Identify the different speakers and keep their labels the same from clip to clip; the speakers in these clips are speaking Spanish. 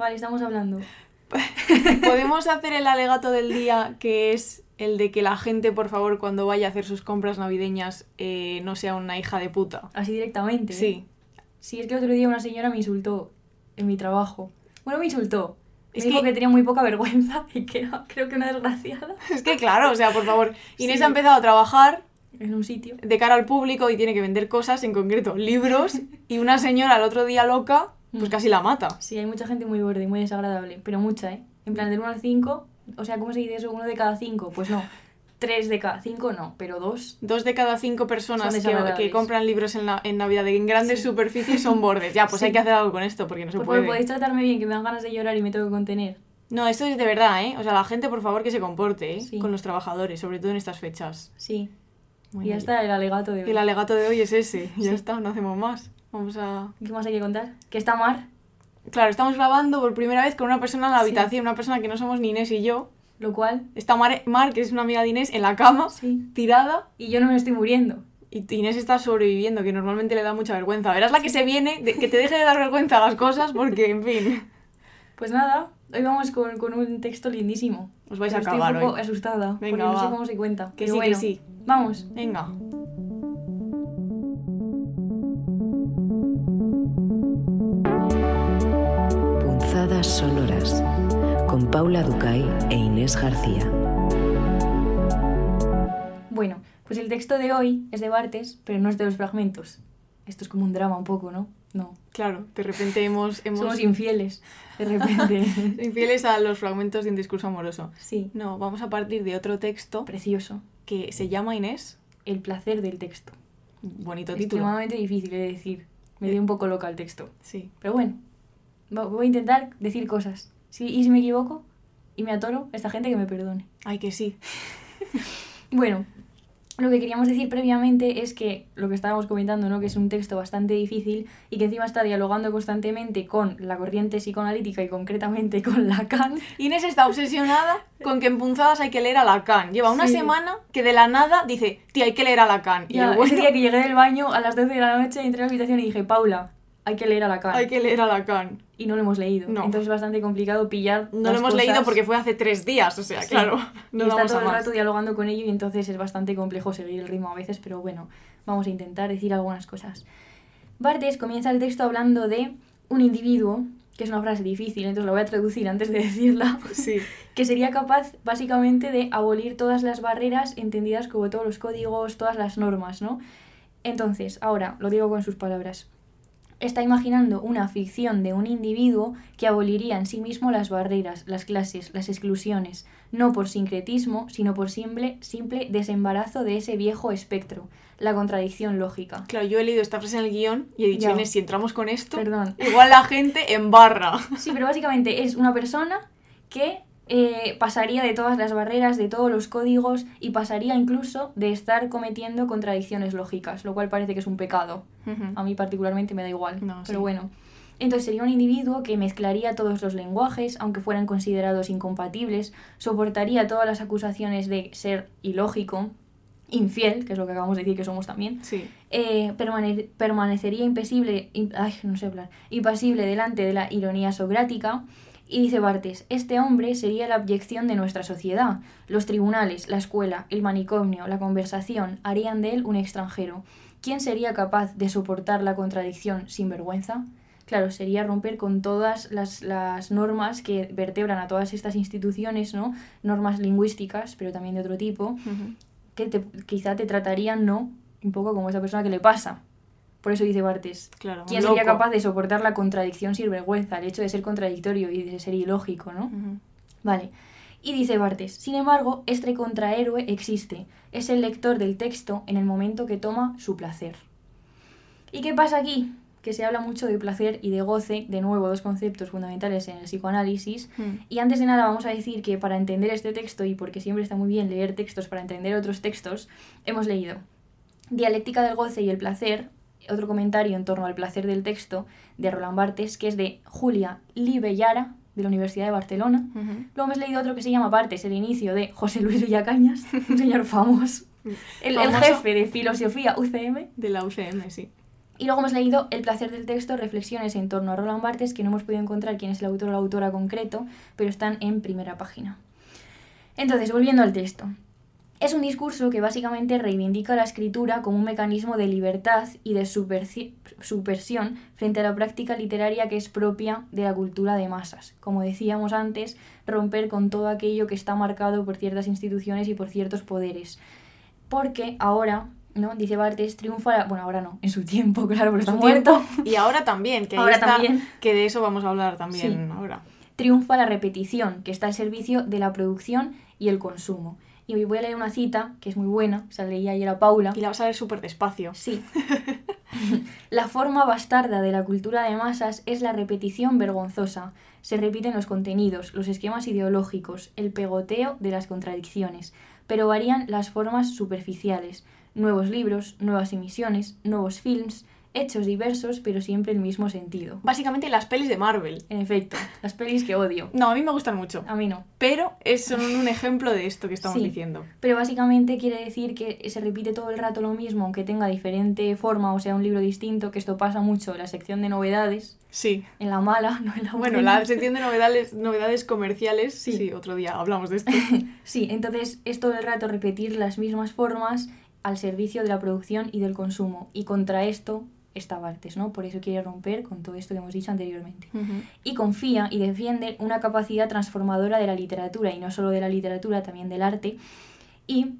Speaker 1: Vale, estamos hablando.
Speaker 2: Podemos hacer el alegato del día que es el de que la gente, por favor, cuando vaya a hacer sus compras navideñas, eh, no sea una hija de puta.
Speaker 1: Así directamente. ¿eh?
Speaker 2: Sí.
Speaker 1: Sí, es que otro día una señora me insultó en mi trabajo. Bueno, me insultó.
Speaker 2: Es
Speaker 1: dijo
Speaker 2: que-
Speaker 1: que tenía muy poca vergüenza y que era, creo que una desgraciada
Speaker 2: Es que claro, o sea, por favor, Inés
Speaker 1: Sí.
Speaker 2: ha empezado a trabajar
Speaker 1: en un sitio.
Speaker 2: de cara al público y tiene que vender cosas, en concreto libros, y una señora el otro día loca, pues
Speaker 1: Mm.
Speaker 2: casi la mata.
Speaker 1: Sí, hay mucha gente muy borde y muy desagradable, pero mucha, ¿eh? En plan, del 1 al 5, o sea, ¿cómo se dice eso? ¿Uno de cada 5? Pues no. ¿Tres de cada 5? No, pero dos.
Speaker 2: Dos de cada cinco personas
Speaker 1: Son
Speaker 2: que, que compran libros en, la, en Navidad en grandes
Speaker 1: Sí.
Speaker 2: superficies son bordes. Ya, pues
Speaker 1: Sí.
Speaker 2: hay que hacer algo con esto porque no se
Speaker 1: Por favor,
Speaker 2: puede.
Speaker 1: podéis tratarme bien, que me dan ganas de llorar y me tengo que contener.
Speaker 2: No, esto es de verdad, ¿eh? O sea, la gente, por favor, que se comporte, ¿eh?
Speaker 1: Sí.
Speaker 2: Con los trabajadores, sobre todo en estas fechas.
Speaker 1: Sí.
Speaker 2: Bueno,
Speaker 1: y ya está el alegato de hoy.
Speaker 2: El alegato de hoy es ese. Ya está, no hacemos más. Vamos a...
Speaker 1: ¿Qué más hay que contar? Que está Mar,
Speaker 2: Claro, estamos grabando por primera vez con una persona en la
Speaker 1: Sí.
Speaker 2: habitación, una persona que no somos ni Inés y yo.
Speaker 1: lo cual,
Speaker 2: Está Mar, Mar, que es una amiga de Inés, en la cama,
Speaker 1: sí.
Speaker 2: tirada.
Speaker 1: Y yo no me estoy muriendo.
Speaker 2: Y Inés está sobreviviendo, que normalmente le da mucha vergüenza. Verás la que se viene, de- que te deje de dar vergüenza las cosas, porque, en fin,
Speaker 1: Pues nada, hoy vamos con, con un texto lindísimo.
Speaker 2: os vais
Speaker 1: Pero
Speaker 2: a acabar
Speaker 1: Estoy un poco
Speaker 2: hoy.
Speaker 1: asustada,
Speaker 2: Venga,
Speaker 1: porque no sé cómo se cuenta.
Speaker 2: Que
Speaker 1: pero
Speaker 2: sí, que
Speaker 1: bueno,
Speaker 2: sí.
Speaker 1: Vamos.
Speaker 2: Venga.
Speaker 3: Sonoras con Paula Ducay e Inés García.
Speaker 1: Bueno, pues el texto de hoy es de Bartes, pero no es de los fragmentos. Esto es como un drama un poco, ¿no? No.
Speaker 2: Claro, de repente hemos... hemos
Speaker 1: Somos infieles, de repente.
Speaker 2: infieles a los fragmentos de un discurso amoroso.
Speaker 1: sí,
Speaker 2: No, vamos a partir de otro texto
Speaker 1: precioso.
Speaker 2: que se llama Inés.
Speaker 1: El placer del texto.
Speaker 2: Bonito título.
Speaker 1: Extremadamente difícil de decir. Me dio un poco loca el texto.
Speaker 2: Sí.
Speaker 1: Pero bueno, voy a intentar decir cosas. Sí, y si me equivoco y me atoro, esta gente que me perdone.
Speaker 2: Ay, que sí.
Speaker 1: Bueno, lo que queríamos decir previamente es que lo que estábamos comentando, ¿no? Que es un texto bastante difícil y que encima está dialogando constantemente con la corriente psicoanalítica y concretamente con Lacan.
Speaker 2: Inés está obsesionada con que en punzadas hay que leer a Lacan. Lleva una
Speaker 1: Sí.
Speaker 2: semana que de la nada dice, tía, hay que leer a Lacan. Y
Speaker 1: Ya,
Speaker 2: yo, bueno,
Speaker 1: Ese día que llegué del baño a las 12 de la noche, entré a la habitación y dije, Paula, hay que leer a Lacan.
Speaker 2: hay que leer a Lacan.
Speaker 1: Y no lo hemos leído.
Speaker 2: No.
Speaker 1: Entonces es bastante complicado pillar.
Speaker 2: No
Speaker 1: las
Speaker 2: lo hemos
Speaker 1: cosas.
Speaker 2: leído porque fue hace tres días, o sea,
Speaker 1: Sí.
Speaker 2: claro,
Speaker 1: y
Speaker 2: no
Speaker 1: está
Speaker 2: vamos
Speaker 1: todo el
Speaker 2: más.
Speaker 1: rato dialogando con ello y entonces es bastante complejo seguir el ritmo a veces, pero bueno, vamos a intentar decir algunas cosas. Bartes comienza el texto hablando de un individuo, que es una frase difícil, entonces la voy a traducir antes de decirla,
Speaker 2: Sí,
Speaker 1: que sería capaz básicamente de abolir todas las barreras entendidas como todos los códigos, todas las normas, ¿no? Entonces, ahora lo digo con sus palabras. Está imaginando una ficción de un individuo que aboliría en sí mismo las barreras, las clases, las exclusiones, no por sincretismo, sino por simple, simple desembarazo de ese viejo espectro, la contradicción lógica.
Speaker 2: claro, yo he leído esta frase en el guion y he dicho. Inés, si entramos con esto,
Speaker 1: Perdón.
Speaker 2: igual la gente embarra.
Speaker 1: Sí, pero básicamente es una persona que eh, pasaría de todas las barreras, de todos los códigos y pasaría incluso de estar cometiendo contradicciones lógicas, lo cual parece que es un pecado. A mí particularmente me da igual,
Speaker 2: No,
Speaker 1: pero
Speaker 2: sí.
Speaker 1: bueno. Entonces sería un individuo que mezclaría todos los lenguajes, aunque fueran considerados incompatibles, soportaría todas las acusaciones de ser ilógico, infiel, que es lo que acabamos de decir que somos también,
Speaker 2: Sí,
Speaker 1: eh, permane- permanecería impasible, im- ay, no sé hablar, impasible delante de la ironía socrática. Y dice Bartes, este hombre sería la abyección de nuestra sociedad. Los tribunales, la escuela, el manicomio, la conversación harían de él un extranjero. ¿Quién sería capaz de soportar la contradicción sin vergüenza? Claro, sería romper con todas las, las normas que vertebran a todas estas instituciones, ¿no? Normas lingüísticas, pero también de otro tipo, que te- quizá te tratarían, ¿no? Un poco como esa persona que le pasa. Por eso dice Bartes.
Speaker 2: claro.
Speaker 1: ¿Quién sería
Speaker 2: loco.
Speaker 1: capaz de soportar la contradicción sin vergüenza, el hecho de ser contradictorio y de ser ilógico, ¿no? Vale. Y dice Bartes, sin embargo, este contrahéroe existe. Es el lector del texto en el momento que toma su placer. ¿Y qué pasa aquí? Que se habla mucho de placer y de goce, de nuevo, dos conceptos fundamentales en el psicoanálisis.
Speaker 2: Mm.
Speaker 1: Y antes de nada vamos a decir que para entender este texto, y porque siempre está muy bien leer textos para entender otros textos, hemos leído Dialéctica del goce y el placer, otro comentario en torno al placer del texto de Roland Barthes, que es de Julia Libellara, de la Universidad de Barcelona. Luego hemos leído otro que se llama Bartes, el inicio de José Luis Villacañas, un señor famoso, el, el
Speaker 2: Famoso.
Speaker 1: jefe de filosofía UCM.
Speaker 2: De la UCM, sí.
Speaker 1: Y luego hemos leído El placer del texto, reflexiones en torno a Roland Barthes, que no hemos podido encontrar quién es el autor o la autora concreto, pero están en primera página. Entonces, volviendo al texto. Es un discurso que básicamente reivindica la escritura como un mecanismo de libertad y de subversión frente a la práctica literaria que es propia de la cultura de masas. Como decíamos antes, romper con todo aquello que está marcado por ciertas instituciones y por ciertos poderes. Porque ahora, ¿no? Dice Bartes, triunfa la... Bueno, ahora no, en su tiempo, claro, porque está muerto.
Speaker 2: Y ahora también, que ahora también. que de eso vamos a hablar también ahora.
Speaker 1: Triunfa la repetición, que está al servicio de la producción y el consumo. Y voy a leer una cita que es muy buena, o sea, leí ayer a Paula.
Speaker 2: Y la vas a leer súper despacio.
Speaker 1: Sí. la forma bastarda de la cultura de masas es la repetición vergonzosa. Se repiten los contenidos, los esquemas ideológicos, el pegoteo de las contradicciones, pero varían las formas superficiales. Nuevos libros, nuevas emisiones, nuevos films, hechos diversos, pero siempre el mismo sentido.
Speaker 2: Básicamente las pelis de Marvel.
Speaker 1: En efecto, las pelis que odio.
Speaker 2: No, a mí me gustan mucho.
Speaker 1: A mí no.
Speaker 2: Pero son un ejemplo de esto que estamos diciendo.
Speaker 1: Pero básicamente quiere decir que se repite todo el rato lo mismo, aunque tenga diferente forma o sea un libro distinto, que esto pasa mucho en la sección de novedades.
Speaker 2: Sí.
Speaker 1: En la mala, no en la
Speaker 2: buena. Bueno, la sección de novedades, novedades comerciales, sí. sí, otro día hablamos de esto.
Speaker 1: sí, entonces es todo el rato repetir las mismas formas al servicio de la producción y del consumo. Y contra esto esta Bartes, ¿no? Por eso quiere romper con todo esto que hemos dicho anteriormente. Y confía y defiende una capacidad transformadora de la literatura, y no solo de la literatura, también del arte. Y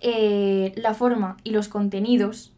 Speaker 1: eh, la forma y los contenidos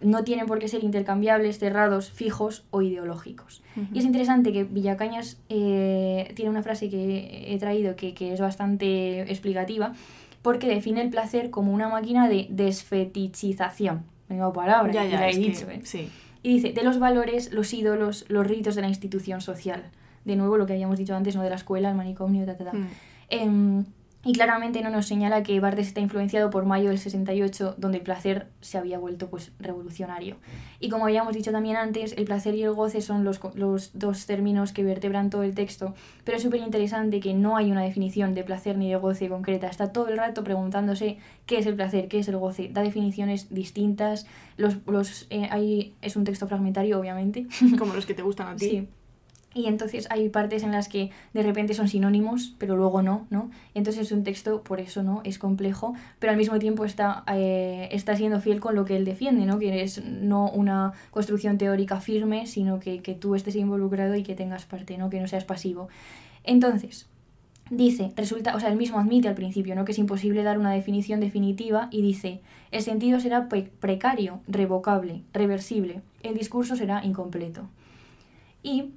Speaker 1: no tienen por qué ser intercambiables, cerrados, fijos o ideológicos. Y es interesante que Villacañas eh, tiene una frase que he traído que, que es bastante explicativa, porque define el placer como una máquina de desfetichización nueva palabra, ya, ya, he dicho. ¿eh?
Speaker 2: sí.
Speaker 1: Y dice, de los valores, los ídolos, los ritos de la institución social. De nuevo, lo que habíamos dicho antes, ¿no? De la escuela, el manicomio, ta, ta, ta. Mm. Em, y claramente no nos señala que Barthes está influenciado por Mayo del 68, donde el placer se había vuelto pues revolucionario. Y como habíamos dicho también antes, el placer y el goce son los, los dos términos que vertebran todo el texto, pero es súper interesante que no hay una definición de placer ni de goce concreta. Está todo el rato preguntándose qué es el placer, qué es el goce. Da definiciones distintas. Los, los, eh, es un texto fragmentario, obviamente.
Speaker 2: Como los que te gustan a ti.
Speaker 1: Sí. Y entonces hay partes en las que de repente son sinónimos, pero luego no, ¿no? Entonces es un texto, por eso, ¿no? Es complejo, pero al mismo tiempo está, eh, está siendo fiel con lo que él defiende, ¿no? Que es no una construcción teórica firme, sino que, que tú estés involucrado y que tengas parte, ¿no? Que no seas pasivo. Entonces, dice, resulta, o sea, él mismo admite al principio, ¿no? Que es imposible dar una definición definitiva y dice, el sentido será precario, revocable, reversible, el discurso será incompleto. Y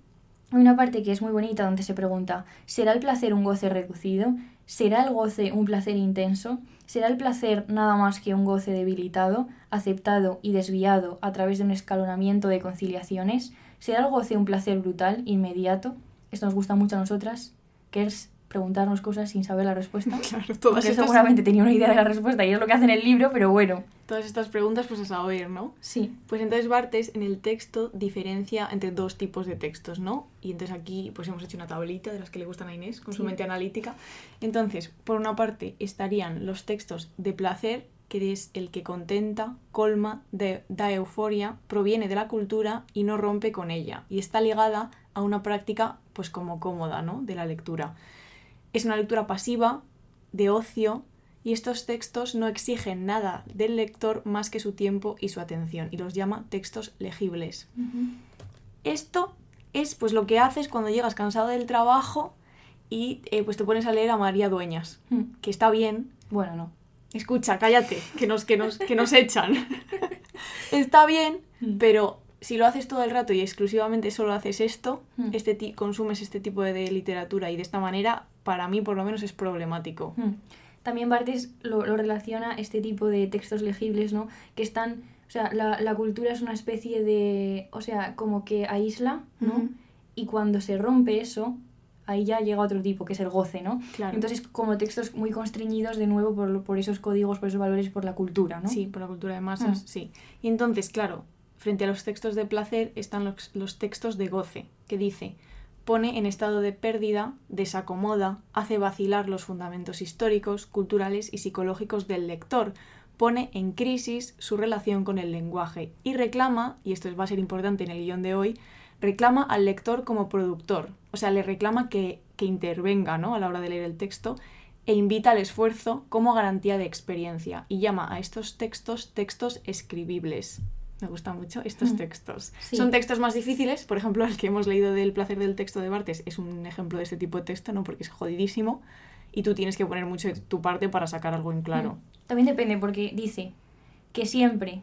Speaker 1: hay una parte que es muy bonita donde se pregunta, ¿será el placer un goce reducido? ¿Será el goce un placer intenso? ¿Será el placer nada más que un goce debilitado, aceptado y desviado a través de un escalonamiento de conciliaciones? ¿Será el goce un placer brutal, inmediato? Esto nos gusta mucho a nosotras. Kers preguntarnos cosas sin saber la respuesta.
Speaker 2: Claro, todas
Speaker 1: estas... seguramente tenía una idea de la respuesta y es lo que hace en el libro, pero bueno.
Speaker 2: Todas estas preguntas pues a saber, ¿no?
Speaker 1: Sí.
Speaker 2: Pues entonces Bartes en el texto diferencia entre dos tipos de textos, ¿no? Y entonces aquí pues hemos hecho una tablita de las que le gustan a Inés con su mente analítica. Entonces, por una parte estarían los textos de placer, que es el que contenta, colma, da euforia, proviene de la cultura y no rompe con ella. Y está ligada a una práctica pues como cómoda, ¿no? De la lectura. Es una lectura pasiva, de ocio, y estos textos no exigen nada del lector más que su tiempo y su atención, y los llama textos legibles. Esto es pues lo que haces cuando llegas cansado del trabajo y eh, pues te pones a leer a María Dueñas, mm. que está bien.
Speaker 1: Bueno, no.
Speaker 2: Escucha, cállate, que nos, que nos, que nos echan. está bien, mm. pero si lo haces todo el rato y exclusivamente solo haces esto, mm. este consumes este tipo de, literatura y de esta manera, para mí por lo menos es problemático.
Speaker 1: Hmm. También Bartes lo, lo, relaciona este tipo de textos legibles, ¿no? Que están, o sea, la, la cultura es una especie de, o sea, como que aísla, ¿no? Y cuando se rompe eso, ahí ya llega otro tipo, que es el goce, ¿no?
Speaker 2: Claro.
Speaker 1: Entonces, como textos muy constreñidos, de nuevo, por, por esos códigos, por esos valores, por la cultura, ¿no?
Speaker 2: Sí, por la cultura de masas, hmm. sí. Y entonces, claro, frente a los textos de placer están los, textos de goce, que dice pone en estado de pérdida, desacomoda, hace vacilar los fundamentos históricos, culturales y psicológicos del lector, pone en crisis su relación con el lenguaje y reclama, y esto va a ser importante en el guion de hoy, reclama al lector como productor, o sea, le reclama que, que intervenga ¿no? a la hora de leer el texto e invita al esfuerzo como garantía de experiencia y llama a estos textos textos escribibles. Me gustan mucho estos
Speaker 1: Mm.
Speaker 2: textos.
Speaker 1: Sí.
Speaker 2: Son textos más difíciles, por ejemplo, el que hemos leído del placer del texto de Bartes es un ejemplo de este tipo de texto, ¿no? Porque es jodidísimo y tú tienes que poner mucho de tu parte para sacar algo en claro.
Speaker 1: También depende porque dice que siempre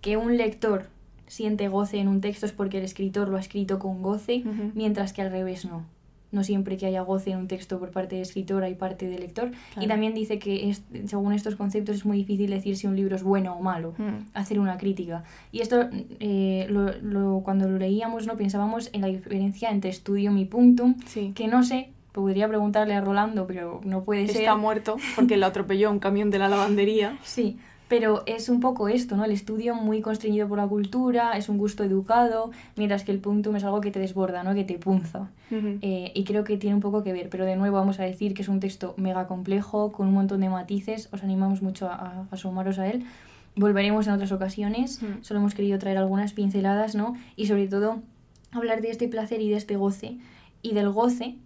Speaker 1: que un lector siente goce en un texto es porque el escritor lo ha escrito con goce, mientras que al revés no. No siempre que haya goce en un texto por parte del escritor hay parte del lector. Y también dice que es- según estos conceptos es muy difícil decir si un libro es bueno o malo,
Speaker 2: Mm.
Speaker 1: hacer una crítica. Y esto eh, lo- lo- cuando lo leíamos no pensábamos en la diferencia entre studium y punctum,
Speaker 2: Sí.
Speaker 1: que no sé, podría preguntarle a Rolando, pero no puede ser.
Speaker 2: Está muerto porque le atropelló un camión de la lavandería.
Speaker 1: Sí, pero es un poco esto, ¿no? El estudio muy constreñido por la cultura, es un gusto educado, mientras que el puntum es algo que te desborda, ¿no? Que te punza. Eh, y creo que tiene un poco que ver, pero de nuevo vamos a decir que es un texto mega complejo, con un montón de matices, os animamos mucho a, a asomaros a él. Volveremos en otras ocasiones,
Speaker 2: Mm.
Speaker 1: solo hemos querido traer algunas pinceladas, ¿no? Y sobre todo hablar de este placer y de este goce, y del goce,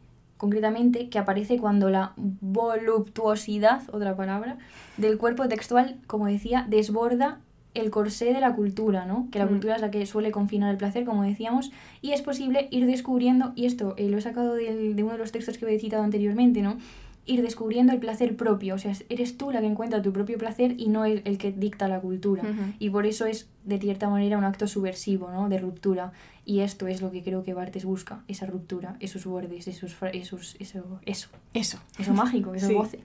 Speaker 1: concretamente, que aparece cuando la voluptuosidad, otra palabra, del cuerpo textual, como decía, desborda el corsé de la cultura, ¿no? Que la
Speaker 2: Mm.
Speaker 1: cultura es la que suele confinar el placer, como decíamos, y es posible ir descubriendo, y esto eh, lo he sacado del- de uno de los textos que he citado anteriormente, ¿no? Ir descubriendo el placer propio, o sea, eres tú la que encuentra tu propio placer y no el, el que dicta la cultura. Y por eso es, de cierta manera, un acto subversivo, ¿no? De ruptura. Y esto es lo que creo que Bartes busca, esa ruptura, esos bordes, esos, esos, eso, eso,
Speaker 2: Eso.
Speaker 1: eso mágico, eso
Speaker 2: Sí.
Speaker 1: goce.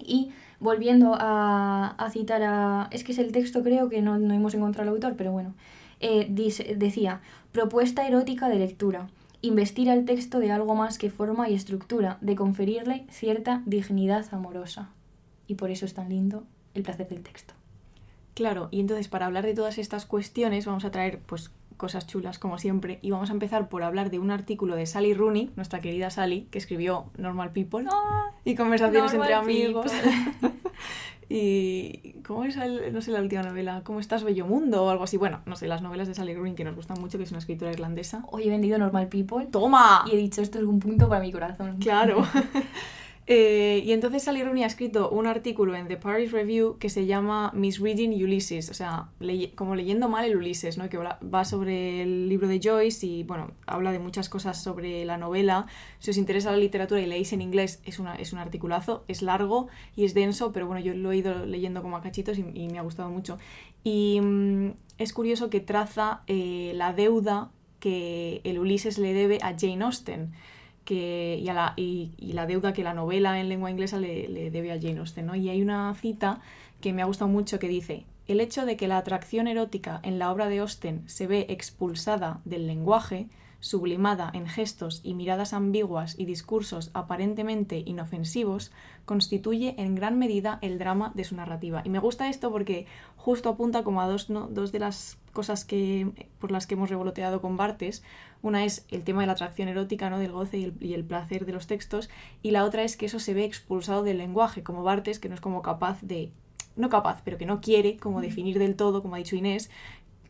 Speaker 1: Y volviendo a, a citar a... Es que es el texto, creo que no, no hemos encontrado al autor, pero bueno. Eh, dice- decía, propuesta erótica de lectura. Investir al texto de algo más que forma y estructura, de conferirle cierta dignidad amorosa. Y por eso es tan lindo el placer del texto.
Speaker 2: Claro, y entonces para hablar de todas estas cuestiones vamos a traer pues cosas chulas como siempre y vamos a empezar por hablar de un artículo de Sally Rooney, nuestra querida Sally, que escribió Normal People y conversaciones
Speaker 1: Normal
Speaker 2: entre amigos. y ¿cómo es el- no sé la última novela? ¿Cómo estás bello mundo o algo así? Bueno, no sé, las novelas de Sally Rooney que nos gustan mucho, que es una escritora irlandesa.
Speaker 1: Hoy he vendido Normal People
Speaker 2: ¡Toma!
Speaker 1: y he dicho esto es un punto para mi corazón.
Speaker 2: Claro. Eh, y entonces Sally ha escrito un artículo en The Paris Review que se llama Misreading Ulysses, o sea, como leyendo mal el Ulises, ¿no? que va- sobre el libro de Joyce y, bueno, habla de muchas cosas sobre la novela. Si os interesa la literatura y leéis en inglés, es, es un articulazo, es largo y es denso, pero bueno, yo lo he ido leyendo como a cachitos y, y me ha gustado mucho. Y mm, es curioso que traza eh, la deuda que el Ulises le debe a Jane Austen que, y, a la, y, y la deuda que la novela en lengua inglesa le, le debe a Jane Austen. ¿no? Y hay una cita que me ha gustado mucho que dice, el hecho de que la atracción erótica en la obra de Austen se ve expulsada del lenguaje, sublimada en gestos y miradas ambiguas y discursos aparentemente inofensivos, constituye en gran medida el drama de su narrativa. Y me gusta esto porque justo apunta como a dos, ¿no? dos de las cosas que, por las que hemos revoloteado con Bartes. Una es el tema de la atracción erótica, ¿no? del goce y el, y el placer de los textos, y la otra es que eso se ve expulsado del lenguaje, como Bartes, que no es como capaz de, no capaz, pero que no quiere como definir del todo, como ha dicho Inés,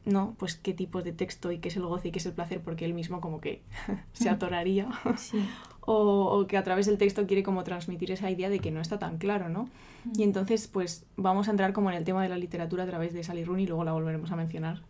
Speaker 2: no, pues qué tipos de texto y qué es el goce y qué es el placer, porque él mismo como que se atoraría.
Speaker 1: Sí.
Speaker 2: o, o que a través del texto quiere como transmitir esa idea de que no está tan claro, ¿no? Y entonces, pues vamos a entrar como en el tema de la literatura a través de Sally Rooney y luego la volveremos a mencionar.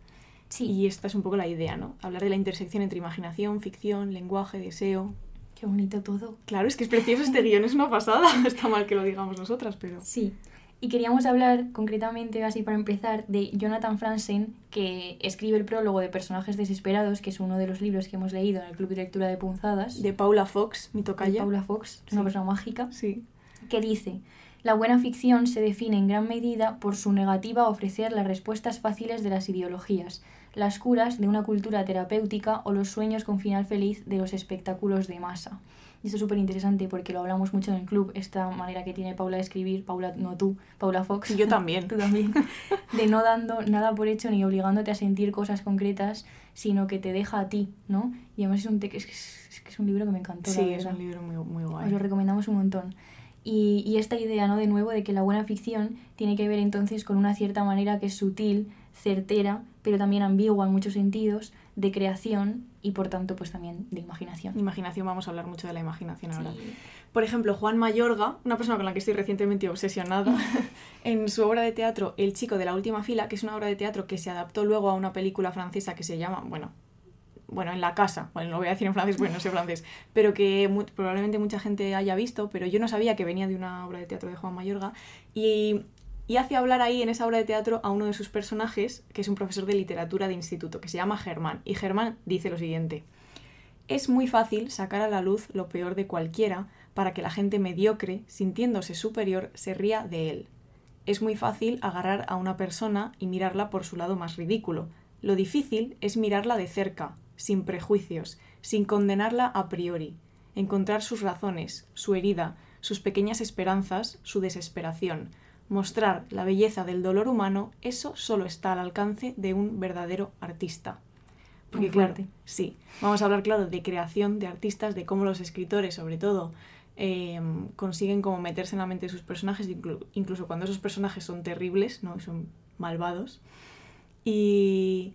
Speaker 1: Sí.
Speaker 2: Y esta es un poco la idea, ¿no? Hablar de la intersección entre imaginación, ficción, lenguaje, deseo.
Speaker 1: Qué bonito todo.
Speaker 2: Claro, es que es precioso este guion, es una pasada. Está mal que lo digamos nosotras, pero...
Speaker 1: Sí. Y queríamos hablar concretamente, así para empezar, de Jonathan Franzen, que escribe el prólogo de Personajes Desesperados, que es uno de los libros que hemos leído en el Club de Lectura de Punzadas,
Speaker 2: De Paula Fox, mi
Speaker 1: de
Speaker 2: tocaya.
Speaker 1: Paula Fox, una persona mágica,
Speaker 2: Sí.
Speaker 1: que dice, la buena ficción se define en gran medida por su negativa a ofrecer las respuestas fáciles de las ideologías, las curas de una cultura terapéutica o los sueños con final feliz de los espectáculos de masa. Y esto es súper interesante porque lo hablamos mucho en el club, esta manera que tiene Paula de escribir, Paula, no tú, Paula Fox.
Speaker 2: Y yo también.
Speaker 1: tú también. De no dando nada por hecho ni obligándote a sentir cosas concretas, sino que te deja a ti, ¿no? Y además es un, te- es, es- es es un libro que me encantó, la
Speaker 2: Sí, es
Speaker 1: verdad.
Speaker 2: un libro muy, muy
Speaker 1: Os lo
Speaker 2: guay.
Speaker 1: recomendamos un montón. Y, y esta idea, ¿no? De nuevo, de que la buena ficción tiene que ver entonces con una cierta manera que es sutil, certera, pero también ambigua en muchos sentidos, de creación y por tanto pues también de imaginación.
Speaker 2: Imaginación, vamos a hablar mucho de la imaginación ahora.
Speaker 1: Sí.
Speaker 2: Por ejemplo, Juan Mayorga, una persona con la que estoy recientemente obsesionada, en su obra de teatro El chico de la última fila, que es una obra de teatro que se adaptó luego a una película francesa que se llama, bueno, bueno, en la casa, bueno, no voy a decir en francés porque no sé francés, pero que probablemente mucha gente haya visto, pero yo no sabía que venía de una obra de teatro de Juan Mayorga y, y hace hablar ahí en esa obra de teatro a uno de sus personajes, que es un profesor de literatura de instituto, que se llama Germán, y Germán dice lo siguiente. Es muy fácil sacar a la luz lo peor de cualquiera para que la gente mediocre, sintiéndose superior, se ría de él. Es muy fácil agarrar a una persona y mirarla por su lado más ridículo. Lo difícil es mirarla de cerca, sin prejuicios, sin condenarla a priori, encontrar sus razones, su herida, sus pequeñas esperanzas, su desesperación. Mostrar la belleza del dolor humano, eso solo está al alcance de un verdadero artista. Porque claro, sí, vamos a hablar claro de creación de artistas, de cómo los escritores, sobre todo, eh, consiguen como meterse en la mente de sus personajes, inclu- incluso cuando esos personajes son terribles, ¿no? Y son malvados. Y,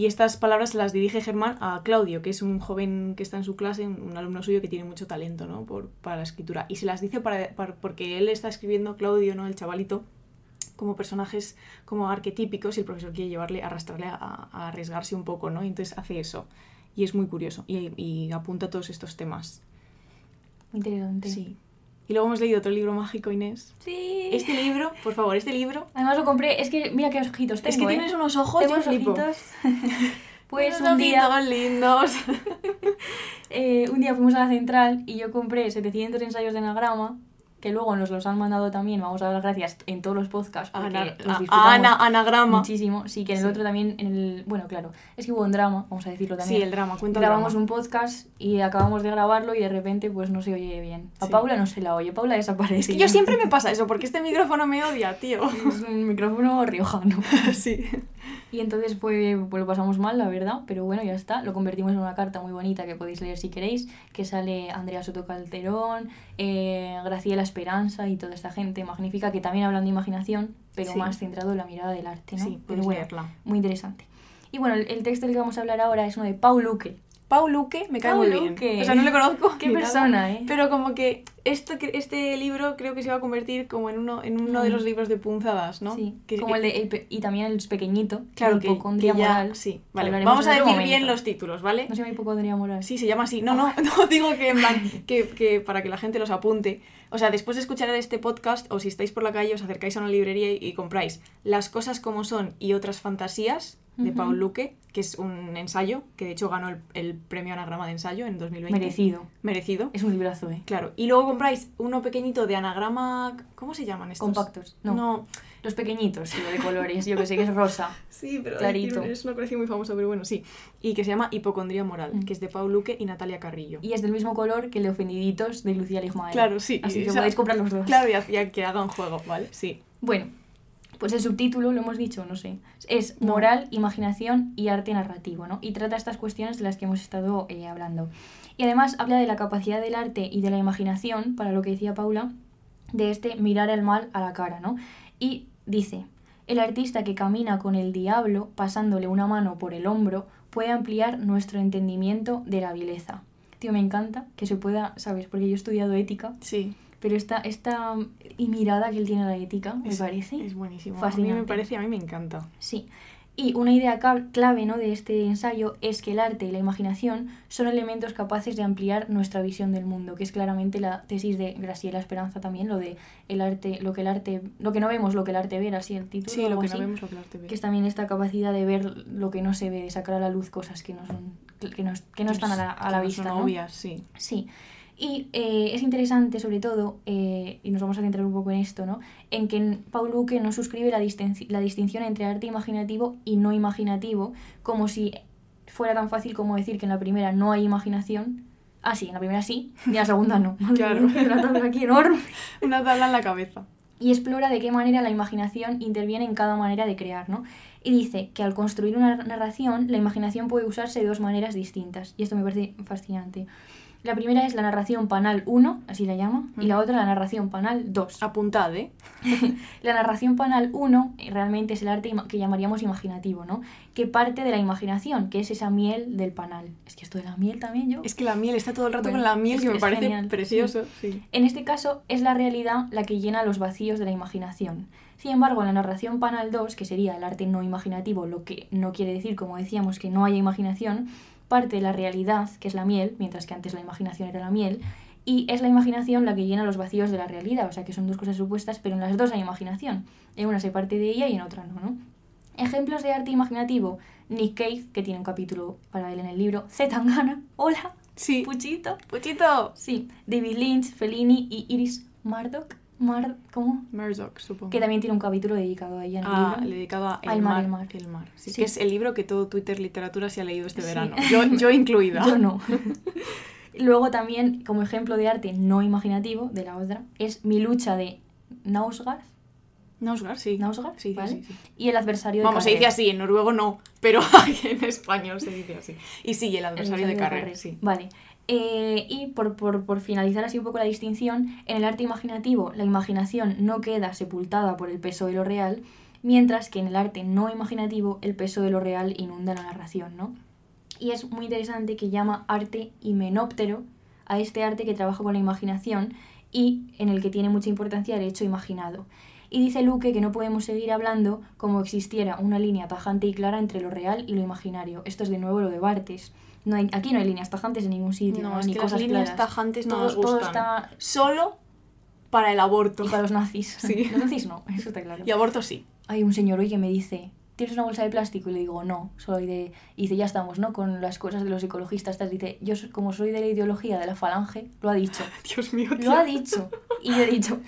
Speaker 2: y estas palabras se las dirige Germán a Claudio, que es un joven que está en su clase, un un alumno suyo que tiene mucho talento ¿no? Por, para la escritura. Y se las dice para, para- porque él está escribiendo, Claudio, ¿no? el chavalito, como personajes como arquetípicos y el profesor quiere llevarle, arrastrarle a, a arriesgarse un poco, ¿no? Y entonces hace eso. Y es muy curioso. Y, y apunta todos estos temas.
Speaker 1: Muy interesante.
Speaker 2: Sí. Y luego hemos leído otro libro mágico, Inés.
Speaker 1: Sí.
Speaker 2: Este libro, por favor, este libro.
Speaker 1: Además lo compré, es que mira qué ojitos tengo,
Speaker 2: es que
Speaker 1: ¿eh?
Speaker 2: tienes unos ojos,
Speaker 1: Tengo unos ojitos. Pues
Speaker 2: Unos
Speaker 1: un día,
Speaker 2: lindos.
Speaker 1: eh, un día fuimos a la central y yo compré 700 ensayos de anagrama, que luego nos los han mandado también, vamos a dar las gracias en todos los podcasts, porque
Speaker 2: Ana-
Speaker 1: los disfrutamos
Speaker 2: ana- anagrama.
Speaker 1: muchísimo. Sí, que en el
Speaker 2: Sí.
Speaker 1: otro también, en el, bueno, claro, es que hubo un drama, vamos a decirlo también.
Speaker 2: Sí, el drama, cuenta
Speaker 1: Grabamos
Speaker 2: drama.
Speaker 1: un podcast y acabamos de grabarlo y de repente pues no se oye bien. A
Speaker 2: Sí.
Speaker 1: Paula no se la oye, Paula desaparece.
Speaker 2: Es que yo siempre me pasa eso, porque este micrófono me odia, tío.
Speaker 1: Es un micrófono riojano.
Speaker 2: sí.
Speaker 1: Y entonces pues, pues lo pasamos mal, la verdad, pero bueno, ya está. Lo convertimos en una carta muy bonita que podéis leer si queréis, que sale Andrea Soto Calderón, eh, Graciela Esperanza y toda esta gente magnífica que también hablan de imaginación, pero
Speaker 2: Sí.
Speaker 1: más centrado en la mirada del arte, ¿no?
Speaker 2: Sí,
Speaker 1: pero bueno,
Speaker 2: leerla.
Speaker 1: muy interesante. Y bueno, el, el texto del que vamos a hablar ahora es uno de Paul Luque.
Speaker 2: Pau Luque me cae
Speaker 1: Pau
Speaker 2: muy bien. O sea, no le conozco.
Speaker 1: Qué
Speaker 2: nada,
Speaker 1: persona, ¿eh?
Speaker 2: Pero como que esto, este libro creo que se va a convertir como en uno, en uno de
Speaker 1: Mm.
Speaker 2: los libros de punzadas, ¿no?
Speaker 1: Sí,
Speaker 2: Que-
Speaker 1: como el de, el pe- y también el pequeñito,
Speaker 2: Claro
Speaker 1: de
Speaker 2: que,
Speaker 1: hipocondria
Speaker 2: que ya-
Speaker 1: moral.
Speaker 2: Sí, vale. Vamos a decir bien los títulos, ¿vale?
Speaker 1: No se llama hipocondria moral.
Speaker 2: Sí, se llama así. No, no, no digo que en plan, que, que para que la gente los apunte. O sea, después de escuchar este podcast, o si estáis por la calle, os acercáis a una librería y, y compráis Las cosas como son y otras fantasías de. Paul Luque, que es un ensayo, que de hecho ganó el, el premio Anagrama de ensayo en 2020.
Speaker 1: Merecido.
Speaker 2: Merecido.
Speaker 1: Es un librazo, ¿eh?
Speaker 2: Claro. Y luego compráis uno pequeñito de anagrama. ¿Cómo se llaman estos?
Speaker 1: Compactos. No.
Speaker 2: No.
Speaker 1: Los pequeñitos, tío, de colores, yo que sé que es rosa.
Speaker 2: Sí, pero
Speaker 1: Clarito.
Speaker 2: es una colección muy famosa, pero bueno, sí. Y que se llama Hipocondría Moral,
Speaker 1: Mm.
Speaker 2: que es de Paul Luque y Natalia Carrillo.
Speaker 1: Y es del mismo color que el de Ofendiditos de Lucía Ligmael.
Speaker 2: Claro, sí.
Speaker 1: Así que
Speaker 2: o sea,
Speaker 1: podéis comprar los dos.
Speaker 2: Claro, y hacía que hagan juego, ¿vale? Sí.
Speaker 1: Bueno, pues el subtítulo, lo hemos dicho, no sé, es
Speaker 2: No.
Speaker 1: Moral, Imaginación y Arte Narrativo, ¿no? Y trata estas cuestiones de las que hemos estado eh, hablando. Y además habla de la capacidad del arte y de la imaginación, para lo que decía Paula, de este mirar el mal a la cara, ¿no? Y dice, el artista que camina con el diablo pasándole una mano por el hombro puede ampliar nuestro entendimiento de la vileza. Tío, me encanta que se pueda, ¿sabes? Porque yo he estudiado ética,
Speaker 2: Sí.
Speaker 1: Pero esta, esta y mirada que él tiene a la ética, me
Speaker 2: es,
Speaker 1: parece.
Speaker 2: Es buenísimo. A mí
Speaker 1: fascinante.
Speaker 2: me parece, a mí me encanta.
Speaker 1: Sí. Y una idea clave ¿no? de este ensayo es que el arte y la imaginación son elementos capaces de ampliar nuestra visión del mundo, que es claramente la tesis de Graciela Esperanza también, lo de el arte, lo que el arte, lo que no vemos, lo que el arte ve, así el título.
Speaker 2: Sí, lo que no
Speaker 1: así,
Speaker 2: vemos, lo que el arte ve.
Speaker 1: Que es también esta capacidad de ver lo que no se ve, de sacar a la luz cosas que no son, que no, que no están a la, a
Speaker 2: Que
Speaker 1: la
Speaker 2: no
Speaker 1: vista.
Speaker 2: Son
Speaker 1: ¿no?
Speaker 2: obvias, sí.
Speaker 1: Sí. Y eh, es interesante, sobre todo, eh, y nos vamos a centrar un poco en esto, ¿no? En que Paul Luque no suscribe la, distinci- la distinción entre arte imaginativo y no imaginativo, como si fuera tan fácil como decir que en la primera no hay imaginación. Ah, sí, en la primera sí, y en la segunda no.
Speaker 2: Claro.
Speaker 1: una tabla aquí enorme.
Speaker 2: Una tabla en la cabeza.
Speaker 1: Y explora de qué manera la imaginación interviene en cada manera de crear, ¿no? Y dice que al construir una narración, la imaginación puede usarse de dos maneras distintas. Y esto me parece fascinante. La primera es la narración panal 1, así la llama, y la otra la narración panal 2.
Speaker 2: Apuntad, ¿eh?
Speaker 1: La narración panal 1 eh, realmente es el arte que llamaríamos imaginativo, ¿no? Que parte de la imaginación, que es esa miel del panal. Es que esto de la miel también yo...
Speaker 2: Es que la miel está todo el rato
Speaker 1: Bueno,
Speaker 2: con la miel,
Speaker 1: es
Speaker 2: que
Speaker 1: que
Speaker 2: me
Speaker 1: es
Speaker 2: parece
Speaker 1: genial,
Speaker 2: precioso. Sí.
Speaker 1: En este caso es la realidad la que llena los vacíos de la imaginación. Sin embargo, en la narración panal 2, que sería el arte no imaginativo, lo que no quiere decir, como decíamos, que no haya imaginación, parte de la realidad, que es la miel, mientras que antes la imaginación era la miel, y es la imaginación la que llena los vacíos de la realidad, o sea que son dos cosas supuestas, pero en las dos hay imaginación. En una se parte de ella y en otra no, ¿no? Ejemplos de arte imaginativo, Nick Cave, que tiene un capítulo para él en el libro, Z Tangana, hola,
Speaker 2: Sí.
Speaker 1: Puchito,
Speaker 2: Puchito.
Speaker 1: Sí, David Lynch, Fellini y Iris Murdoch. Mar ¿Cómo?
Speaker 2: Murdoch, supongo.
Speaker 1: Que también tiene un capítulo dedicado a ella en el
Speaker 2: Ah,
Speaker 1: libro.
Speaker 2: dedicado a
Speaker 1: Al
Speaker 2: El
Speaker 1: mar,
Speaker 2: mar,
Speaker 1: el mar.
Speaker 2: El mar. Sí,
Speaker 1: Sí.
Speaker 2: que es el libro que todo Twitter Literatura se ha leído este
Speaker 1: Sí.
Speaker 2: verano. Yo, yo incluida.
Speaker 1: Yo no. Luego también, como ejemplo de arte no imaginativo de la otra, es Mi lucha de Nausgard,
Speaker 2: Nausgard, sí.
Speaker 1: Nausgard,
Speaker 2: Sí,
Speaker 1: ¿vale?
Speaker 2: sí, sí.
Speaker 1: y El adversario de
Speaker 2: Vamos, se dice así, en noruego no, pero en español se dice así. Y sí, el
Speaker 1: El
Speaker 2: adversario de Carré, sí.
Speaker 1: Vale. Eh, y por, por- por finalizar así un poco la distinción, en el arte imaginativo la imaginación no queda sepultada por el peso de lo real, mientras que en el arte no imaginativo el peso de lo real inunda la narración, ¿no? Y es muy interesante que llama arte himenóptero a este arte que trabaja con la imaginación y en el que tiene mucha importancia el hecho imaginado. Y dice Luque que no podemos seguir hablando como existiera una línea tajante y clara entre lo real y lo imaginario. Esto es de nuevo lo de Bartes. No hay, aquí no hay líneas tajantes en ningún sitio,
Speaker 2: No, es
Speaker 1: ni
Speaker 2: que las
Speaker 1: cosas
Speaker 2: líneas
Speaker 1: claras.
Speaker 2: tajantes no
Speaker 1: todo,
Speaker 2: nos
Speaker 1: todo está
Speaker 2: Solo para el aborto.
Speaker 1: y para los nazis.
Speaker 2: Sí.
Speaker 1: Los nazis no, eso está claro.
Speaker 2: Y aborto sí.
Speaker 1: Hay un señor hoy que me dice, ¿tienes una bolsa de plástico? Y le digo, no, soy de... Y dice, ya estamos, ¿no? Con las cosas de los ecologistas. Estas. Dice, yo como soy de la ideología de la falange, lo ha dicho.
Speaker 2: Dios mío,
Speaker 1: Lo
Speaker 2: tío.
Speaker 1: ha dicho. Y yo he dicho,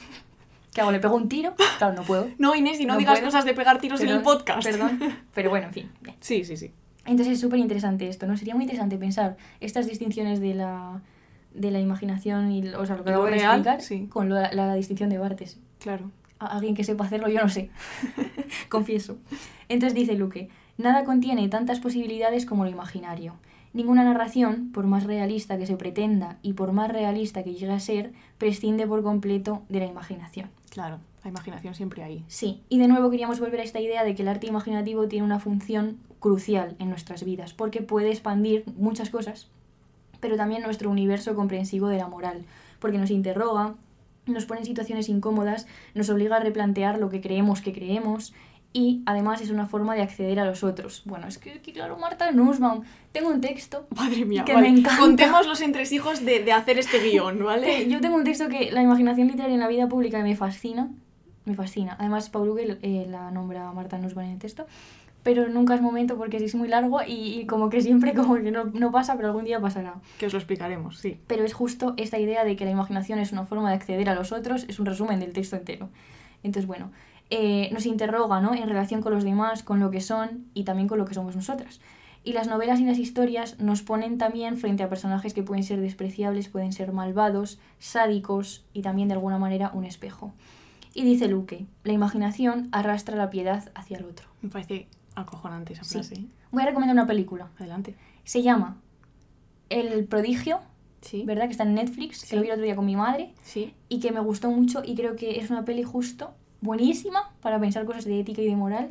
Speaker 1: ¿qué hago? ¿Le pego un tiro? Claro, no puedo.
Speaker 2: No, Inés, y no,
Speaker 1: No
Speaker 2: digas
Speaker 1: puedo.
Speaker 2: cosas de pegar tiros en el
Speaker 1: Perdón,
Speaker 2: podcast.
Speaker 1: Perdón. Pero bueno, en fin. bien.
Speaker 2: Sí, sí, sí.
Speaker 1: Entonces es súper interesante esto, ¿no? Sería muy interesante pensar estas distinciones de la, de la imaginación y, o sea, lo que acabo de explicar
Speaker 2: sí.
Speaker 1: con lo- la, distinción de Bartes.
Speaker 2: Claro.
Speaker 1: A- alguien que sepa hacerlo, yo no sé. Confieso. Entonces dice Luque, nada contiene tantas posibilidades como lo imaginario. Ninguna narración, por más realista que se pretenda y por más realista que llegue a ser, prescinde por completo de la imaginación.
Speaker 2: Claro. La imaginación siempre ahí.
Speaker 1: Sí, y de nuevo queríamos volver a esta idea de que el arte imaginativo tiene una función crucial en nuestras vidas, porque puede expandir muchas cosas, pero también nuestro universo comprensivo de la moral, porque nos interroga, nos pone en situaciones incómodas, nos obliga a replantear lo que creemos que creemos y además es una forma de acceder a los otros. Bueno, es que, que claro, Marta Nussbaum, tengo un texto
Speaker 2: Madre mía,
Speaker 1: Que
Speaker 2: vale.
Speaker 1: me encanta.
Speaker 2: Contemos los entresijos de, de hacer este
Speaker 1: guion,
Speaker 2: ¿vale?
Speaker 1: yo tengo un texto que la imaginación literaria en la vida pública me fascina. Me fascina. Además, Paul Huguel eh, la nombra Marta Nussbaum en el texto. Pero nunca es momento porque es muy largo y, y como que siempre como que no, no pasa, pero algún día pasará.
Speaker 2: Que os lo explicaremos, sí.
Speaker 1: Pero es justo esta idea de que la imaginación es una forma de acceder a los otros, es un resumen del texto entero. Entonces, bueno, eh, nos interroga ¿no? en relación con los demás, con lo que son y también con lo que somos nosotras. Y las novelas y las historias nos ponen también frente a personajes que pueden ser despreciables, pueden ser malvados, sádicos y también de alguna manera un espejo. Y dice Luque, la imaginación arrastra la piedad hacia el otro.
Speaker 2: Me parece acojonante esa
Speaker 1: Sí.
Speaker 2: frase. ¿eh?
Speaker 1: Voy a recomendar una película.
Speaker 2: Adelante.
Speaker 1: Se llama El prodigio,
Speaker 2: Sí.
Speaker 1: ¿verdad? Que está en Netflix, que
Speaker 2: Sí.
Speaker 1: lo vi el otro día con mi madre
Speaker 2: Sí.
Speaker 1: y que me gustó mucho y creo que es una peli justo, buenísima para pensar cosas de ética y de moral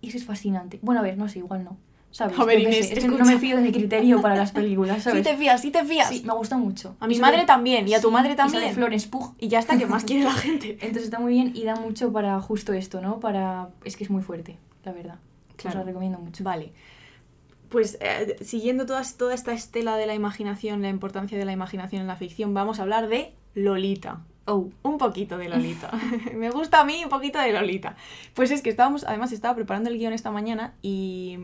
Speaker 1: y eso es fascinante. Bueno, a ver, no sé, igual no. ¿Sabes?
Speaker 2: A ver, Inés,
Speaker 1: es que no me fío de mi criterio para las películas,
Speaker 2: Sí
Speaker 1: ¿sabes?
Speaker 2: te fías, sí te fías.
Speaker 1: Sí, me gusta mucho.
Speaker 2: A mi
Speaker 1: Y
Speaker 2: madre también, y a tu
Speaker 1: Sí,
Speaker 2: madre
Speaker 1: y sale
Speaker 2: también.
Speaker 1: Florence Pugh.
Speaker 2: Y ya está, que más quiere la gente.
Speaker 1: Entonces está muy bien y da mucho para justo esto, ¿no? Para... Es que es muy fuerte, la verdad. Os
Speaker 2: Claro.
Speaker 1: la recomiendo mucho.
Speaker 2: Vale. Pues eh, siguiendo todas, toda esta estela de la imaginación, la importancia de la imaginación en la ficción, vamos a hablar de Lolita.
Speaker 1: Oh,
Speaker 2: Un poquito de Lolita. Me gusta a mí un poquito de Lolita. Pues es que estábamos, además estaba preparando el guion esta mañana y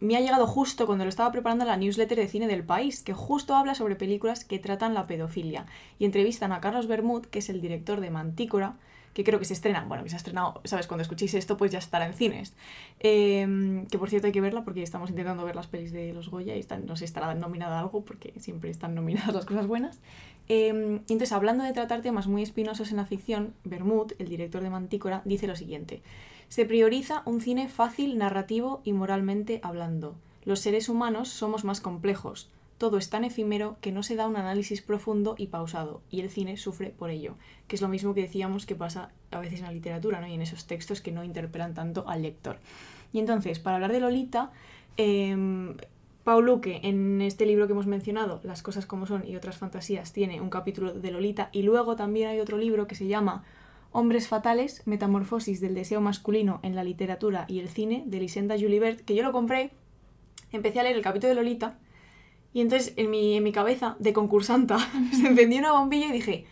Speaker 2: me ha llegado justo cuando lo estaba preparando la newsletter de cine del país, que justo habla sobre películas que tratan la pedofilia. Y entrevistan a Carlos Bermud, que es el director de Mantícora, que creo que se estrena, bueno, que se ha estrenado, sabes, cuando escuchéis esto, pues ya estará en cines. Eh, que por cierto hay que verla porque estamos intentando ver las pelis de los Goya y no sé, estará nominada algo porque siempre están nominadas las cosas buenas. Y entonces, hablando de tratar temas muy espinosos en la ficción, Bermud, el director de Mantícora, dice lo siguiente. Se prioriza un cine fácil, narrativo y moralmente hablando. Los seres humanos somos más complejos. Todo es tan efímero que no se da un análisis profundo y pausado, y el cine sufre por ello, que es lo mismo que decíamos que pasa a veces en la literatura, ¿no? y en esos textos que no interpelan tanto al lector. Y entonces, para hablar de Lolita, eh, Paul Luque, en este libro que hemos mencionado, Las cosas como son y otras fantasías, tiene un capítulo de Lolita y luego también hay otro libro que se llama Hombres fatales, metamorfosis del deseo masculino en la literatura y el cine, de Lisenda Julibert, que yo lo compré, empecé a leer el capítulo de Lolita y entonces en mi, en mi cabeza de concursanta se encendió una bombilla y dije,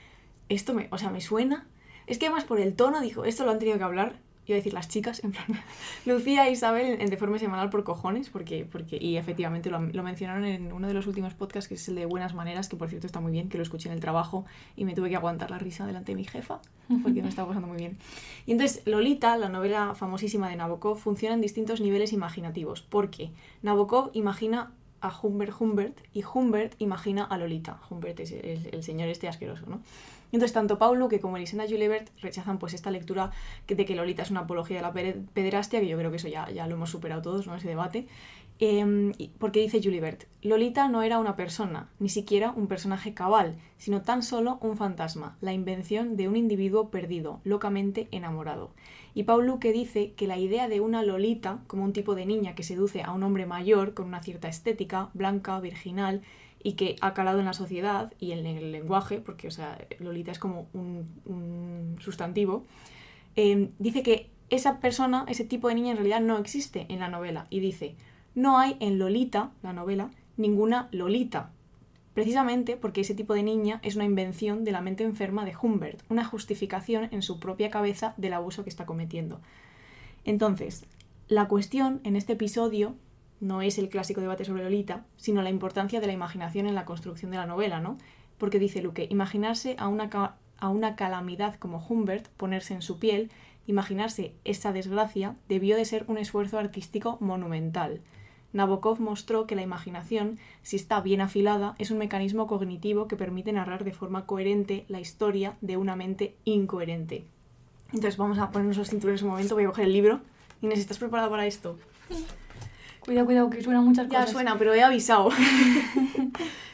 Speaker 2: esto me, o sea, me suena. Es que además por el tono dijo, esto lo han tenido que hablar iba a decir las chicas, en plan, Lucía e Isabel en Deforme Semanal por cojones, porque, porque y efectivamente lo, lo, mencionaron en uno de los últimos podcasts, que es el de Buenas Maneras, que por cierto está muy bien, que lo escuché en el trabajo y me tuve que aguantar la risa delante de mi jefa, porque me estaba pasando muy bien. Y entonces, Lolita, la novela famosísima de Nabokov, funciona en distintos niveles imaginativos, porque Nabokov imagina a Humbert Humbert y Humbert imagina a Lolita. Humbert es el, señor este asqueroso, ¿no? Entonces, tanto Paul Luque como Elisenda Julebert rechazan pues esta lectura de que Lolita es una apología de la pederastia, que yo creo que eso ya, ya lo hemos superado todos, ¿no? Ese debate. Eh, porque dice Julibert, Lolita no era una persona, ni siquiera un personaje cabal, sino tan solo un fantasma, la invención de un individuo perdido, locamente enamorado. Y Paul Luque dice que la idea de una Lolita, como un tipo de niña que seduce a un hombre mayor con una cierta estética, blanca, virginal, y que ha calado en la sociedad y en el lenguaje, porque o sea, Lolita es como un, sustantivo, eh, dice que esa persona, ese tipo de niña en realidad no existe en la novela. Y dice, no hay en Lolita, la novela, ninguna Lolita. Precisamente porque ese tipo de niña es una invención de la mente enferma de Humbert, una justificación en su propia cabeza del abuso que está cometiendo. Entonces, la cuestión en este episodio no es el clásico debate sobre Lolita, sino la importancia de la imaginación en la construcción de la novela, ¿no? Porque dice Luque, imaginarse a una, a una calamidad como Humbert, ponerse en su piel, imaginarse esa desgracia, debió de ser un esfuerzo artístico monumental. Nabokov mostró que la imaginación, si está bien afilada, es un mecanismo cognitivo que permite narrar de forma coherente la historia de una mente incoherente. Entonces vamos a ponernos los cinturones un momento, voy a coger el libro. Inés, ¿estás preparada para esto?
Speaker 1: Cuidado, cuidado, que suenan muchas cosas.
Speaker 2: Ya suena, pero he avisado.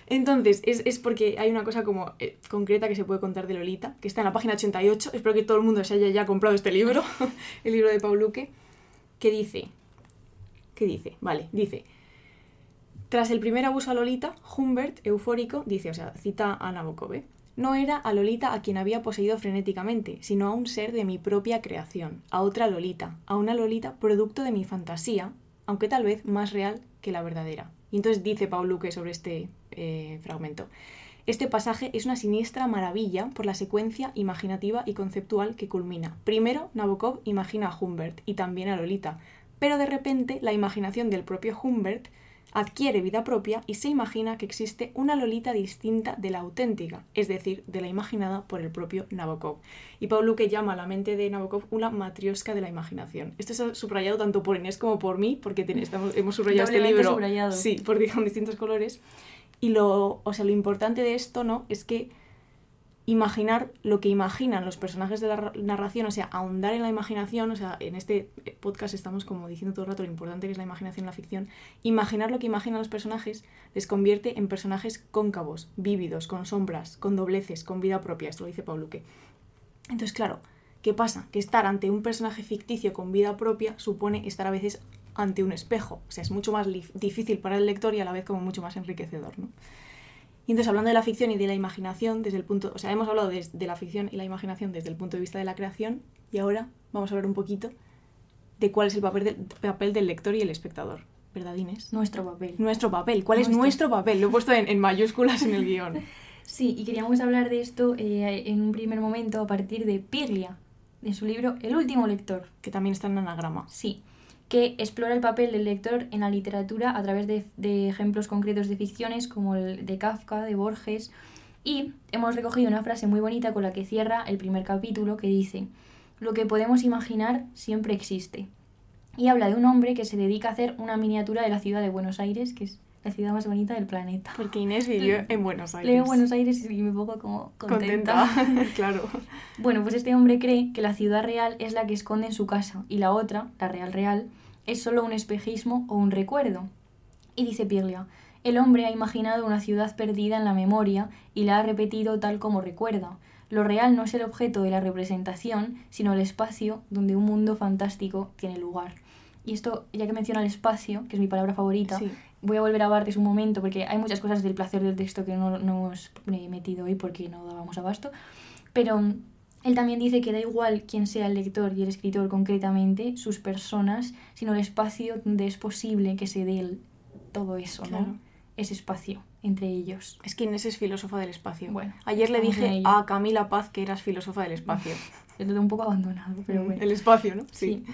Speaker 2: Entonces, es, es, porque hay una cosa como eh, concreta que se puede contar de Lolita, que está en la página 88. Espero que todo el mundo se haya ya comprado este libro, el libro de Paul Luque, que dice, ¿qué dice? Vale, dice, tras el primer abuso a Lolita, Humbert, eufórico, dice, o sea, cita a Nabokov, ¿eh? no era a Lolita a quien había poseído frenéticamente, sino a un ser de mi propia creación, a otra Lolita, a una Lolita producto de mi fantasía, aunque tal vez más real que la verdadera. Y entonces dice Paul Luque sobre este eh, fragmento. Este pasaje es una siniestra maravilla por la secuencia imaginativa y conceptual que culmina. Primero, Nabokov imagina a Humbert y también a Lolita, pero de repente la imaginación del propio Humbert adquiere vida propia y se imagina que existe una Lolita distinta de la auténtica, es decir, de la imaginada por el propio Nabokov. Y Paul Luque llama a la mente de Nabokov una matriosca de la imaginación. Esto es subrayado tanto por Inés como por mí, porque estamos, hemos subrayado este libro.
Speaker 1: Subrayado.
Speaker 2: Sí, porque con distintos colores. Y lo, o sea, lo importante de esto, ¿no? Es que imaginar lo que imaginan los personajes de la narración, o sea, ahondar en la imaginación, o sea, en este podcast estamos como diciendo todo el rato lo importante que es la imaginación en la ficción, imaginar lo que imaginan los personajes les convierte en personajes cóncavos, vívidos, con sombras, con dobleces, con vida propia, esto lo dice Paul Luque. Entonces, claro, ¿qué pasa? Que estar ante un personaje ficticio con vida propia supone estar a veces ante un espejo, o sea, es mucho más difícil para el lector y a la vez como mucho más enriquecedor, ¿no? Y entonces, hablando de la ficción y de la imaginación, desde el punto, o sea, hemos hablado de, de, la ficción y la imaginación desde el punto de vista de la creación, y ahora vamos a hablar un poquito de cuál es el papel del, papel del lector y el espectador. ¿Verdad, Inés?
Speaker 1: Nuestro papel.
Speaker 2: Nuestro papel. ¿Cuál nuestro. es nuestro papel? Lo he puesto en, en mayúsculas en el guion.
Speaker 1: Sí, y queríamos hablar de esto eh, en un primer momento a partir de Pirlia, de su libro El último lector.
Speaker 2: Que también está en anagrama.
Speaker 1: Sí que explora el papel del lector en la literatura a través de, de, ejemplos concretos de ficciones como el de Kafka, de Borges, y hemos recogido una frase muy bonita con la que cierra el primer capítulo que dice, lo que podemos imaginar siempre existe. Y habla de un hombre que se dedica a hacer una miniatura de la ciudad de Buenos Aires, que es la ciudad más bonita del planeta.
Speaker 2: Porque Inés vivió en Buenos Aires.
Speaker 1: Leo Buenos Aires y me pongo como contenta.
Speaker 2: contenta. claro.
Speaker 1: Bueno, pues este hombre cree que la ciudad real es la que esconde en su casa y la otra, la real real, es solo un espejismo o un recuerdo. Y dice Pirlia, El hombre ha imaginado una ciudad perdida en la memoria y la ha repetido tal como recuerda. Lo real no es el objeto de la representación, sino el espacio donde un mundo fantástico tiene lugar. Y esto, ya que menciona el espacio, que es mi palabra favorita,
Speaker 2: Sí.
Speaker 1: Voy a volver a Barthes un momento porque hay muchas cosas del placer del texto que no, no hemos eh, metido hoy porque no dábamos abasto. Pero mm, él también dice que da igual quién sea el lector y el escritor concretamente, sus personas, sino el espacio donde es posible que se dé el- todo eso,
Speaker 2: Claro.
Speaker 1: ¿no? Ese espacio entre ellos.
Speaker 2: Es que Inés es filósofa del espacio.
Speaker 1: Bueno,
Speaker 2: Ayer le dije a Camila Paz que eras filósofa del espacio.
Speaker 1: Lo tengo un poco abandonado, pero bueno.
Speaker 2: El espacio, ¿no?
Speaker 1: Sí.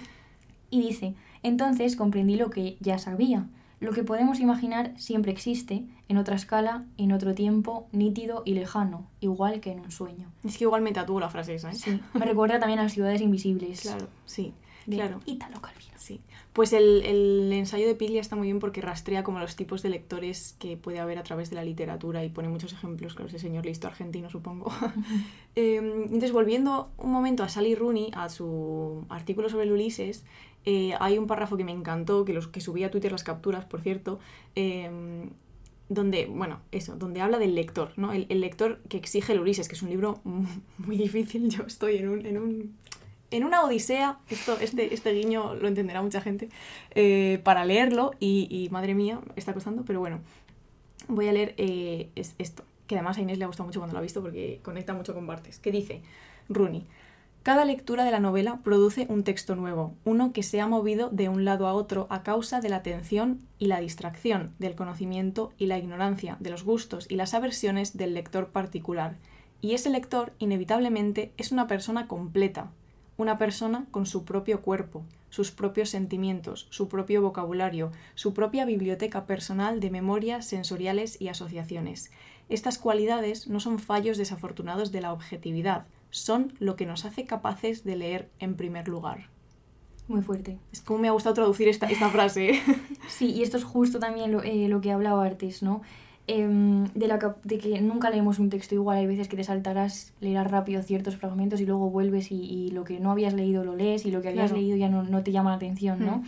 Speaker 1: Y dice, entonces comprendí lo que ya sabía. Lo que podemos imaginar siempre existe, en otra escala, en otro tiempo, nítido y lejano, igual que en un sueño.
Speaker 2: Es que igual me tatúo la frase esa, ¿eh?
Speaker 1: Sí, me recuerda también a las ciudades invisibles.
Speaker 2: Claro, sí.
Speaker 1: de
Speaker 2: Claro.
Speaker 1: Ítalo Calvino.
Speaker 2: Pues el, el ensayo de Piglia está muy bien porque rastrea como los tipos de lectores que puede haber a través de la literatura y pone muchos ejemplos, claro, ese señor listo argentino, supongo. Eh, entonces, volviendo un momento a Sally Rooney, a su artículo sobre el Ulises, eh, hay un párrafo que me encantó, que, los, que subí a Twitter las capturas, por cierto, eh, donde, bueno, eso, donde habla del lector, ¿no? El, el lector que exige el Ulises, que es un libro muy difícil, yo estoy en un... En un en una odisea, esto, este, este guiño lo entenderá mucha gente, eh, para leerlo y, madre mía, está costando, pero bueno, voy a leer eh, es esto, que además a Inés le ha gustado mucho cuando lo ha visto porque conecta mucho con Bartes, que dice, Rooney, cada lectura de la novela produce un texto nuevo, uno que se ha movido de un lado a otro a causa de la atención y la distracción, del conocimiento y la ignorancia, de los gustos y las aversiones del lector particular. Y ese lector, inevitablemente, es una persona completa, una persona con su propio cuerpo, sus propios sentimientos, su propio vocabulario, su propia biblioteca personal de memorias sensoriales y asociaciones. Estas cualidades no son fallos desafortunados de la objetividad, son lo que nos hace capaces de leer en primer lugar.
Speaker 1: Muy fuerte.
Speaker 2: Es como me ha gustado traducir esta, esta frase.
Speaker 1: Sí, y esto es justo también lo, eh, lo que hablaba antes, ¿no? Em, de, la cap- de que nunca leemos un texto igual, hay veces que te saltarás, leerás rápido ciertos fragmentos y luego vuelves y, y lo que no habías leído lo lees y lo que habías
Speaker 2: Claro.
Speaker 1: leído ya no, no te llama la atención, ¿no?
Speaker 2: Mm.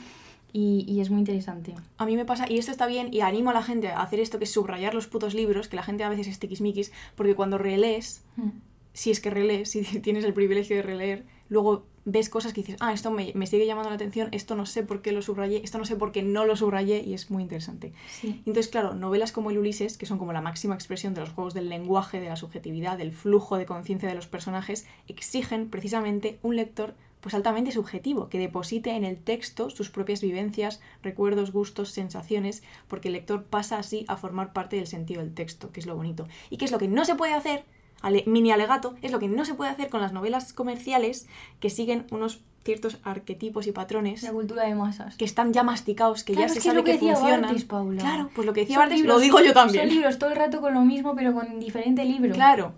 Speaker 1: Y, y es muy interesante.
Speaker 2: A mí me pasa, y esto está bien, y animo a la gente a hacer esto que es subrayar los putos libros, que la gente a veces es tiquismiquis, porque cuando relees,
Speaker 1: Mm.
Speaker 2: si es que relees, si tienes el privilegio de releer, luego ves cosas que dices, ah, esto me, me sigue llamando la atención, esto no sé por qué lo subrayé, esto no sé por qué no lo subrayé, y es muy interesante.
Speaker 1: Sí.
Speaker 2: Entonces, claro, novelas como el Ulises, que son como la máxima expresión de los juegos del lenguaje, de la subjetividad, del flujo de conciencia de los personajes, exigen precisamente un lector pues altamente subjetivo, que deposite en el texto sus propias vivencias, recuerdos, gustos, sensaciones, porque el lector pasa así a formar parte del sentido del texto, que es lo bonito. Y que es lo que no se puede hacer, ale- mini alegato, es lo que no se puede hacer con las novelas comerciales que siguen unos ciertos arquetipos y patrones
Speaker 1: La cultura de masas.
Speaker 2: que están ya masticados, que
Speaker 1: Claro,
Speaker 2: ya se sabe
Speaker 1: lo que
Speaker 2: que,
Speaker 1: Paula.
Speaker 2: Claro, pues lo que decía Bartis lo digo yo también.
Speaker 1: Son libros todo el rato con lo mismo, pero con diferente libro.
Speaker 2: Claro,